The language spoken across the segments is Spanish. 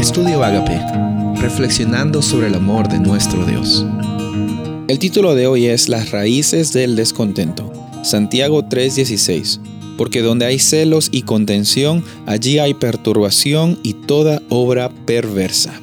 Estudio Agape, reflexionando sobre el amor de nuestro Dios. El título de hoy es Las raíces del descontento. Santiago 3:16. Porque donde hay celos y contención, allí hay perturbación y toda obra perversa.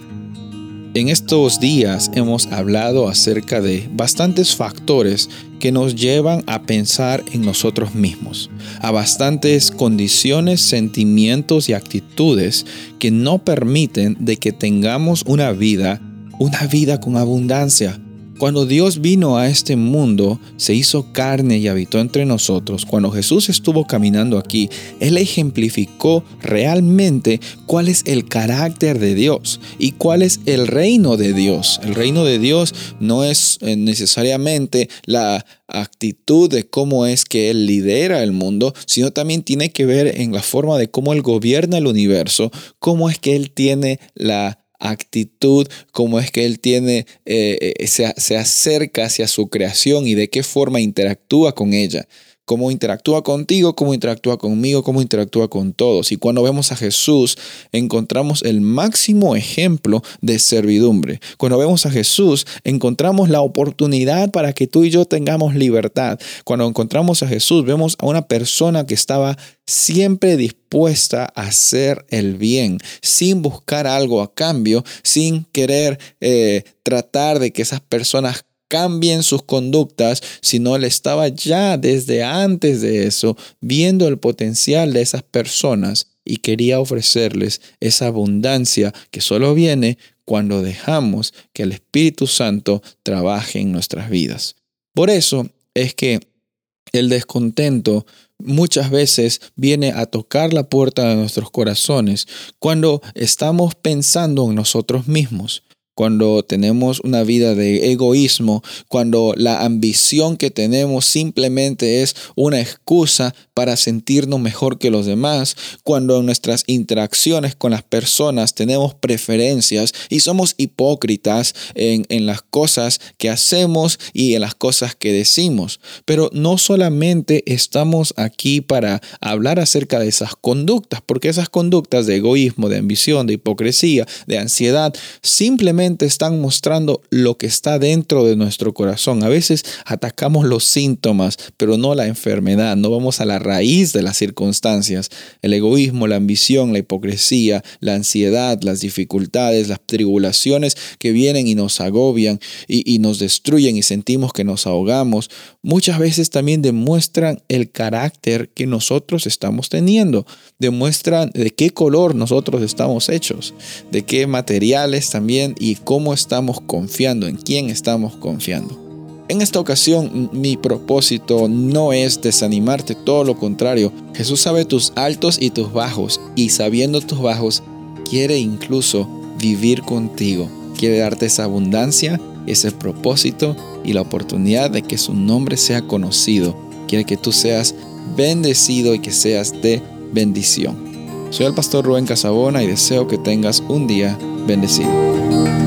En estos días hemos hablado acerca de bastantes factores que nos llevan a pensar en nosotros mismos, a bastantes condiciones, sentimientos y actitudes que no permiten de que tengamos una vida, una vida con abundancia, cuando Dios vino a este mundo, se hizo carne y habitó entre nosotros. Cuando Jesús estuvo caminando aquí, Él ejemplificó realmente cuál es el carácter de Dios y cuál es el reino de Dios. El reino de Dios no es eh, necesariamente la actitud de cómo es que Él lidera el mundo, sino también tiene que ver en la forma de cómo Él gobierna el universo, cómo es que Él tiene la actitud, cómo es que él tiene, eh, eh, se, se acerca hacia su creación y de qué forma interactúa con ella cómo interactúa contigo, cómo interactúa conmigo, cómo interactúa con todos. Y cuando vemos a Jesús, encontramos el máximo ejemplo de servidumbre. Cuando vemos a Jesús, encontramos la oportunidad para que tú y yo tengamos libertad. Cuando encontramos a Jesús, vemos a una persona que estaba siempre dispuesta a hacer el bien, sin buscar algo a cambio, sin querer eh, tratar de que esas personas cambien sus conductas, sino él estaba ya desde antes de eso viendo el potencial de esas personas y quería ofrecerles esa abundancia que solo viene cuando dejamos que el Espíritu Santo trabaje en nuestras vidas. Por eso es que el descontento muchas veces viene a tocar la puerta de nuestros corazones cuando estamos pensando en nosotros mismos cuando tenemos una vida de egoísmo, cuando la ambición que tenemos simplemente es una excusa para sentirnos mejor que los demás, cuando en nuestras interacciones con las personas tenemos preferencias y somos hipócritas en, las cosas que hacemos y en las cosas que decimos. Pero no solamente estamos aquí para hablar acerca de esas conductas, porque esas conductas de egoísmo, de ambición, de hipocresía, de ansiedad, simplemente están mostrando lo que está dentro de nuestro corazón. A veces atacamos los síntomas, pero no la enfermedad. No vamos a la raíz de las circunstancias. El egoísmo, la ambición, la hipocresía, la ansiedad, las dificultades, las tribulaciones que vienen y nos agobian y, nos destruyen y sentimos que nos ahogamos, muchas veces también demuestran el carácter que nosotros estamos teniendo. Demuestran de qué color nosotros estamos hechos, de qué materiales también y cómo estamos confiando, en quién estamos confiando. En esta ocasión mi propósito no es desanimarte, todo lo contrario. Jesús sabe tus altos y tus bajos y sabiendo tus bajos quiere incluso vivir contigo. Quiere darte esa abundancia, ese propósito y la oportunidad de que su nombre sea conocido. Quiere que tú seas bendecido y que seas de bendición. Soy el pastor Rubén Casabona y deseo que tengas un día bendecido.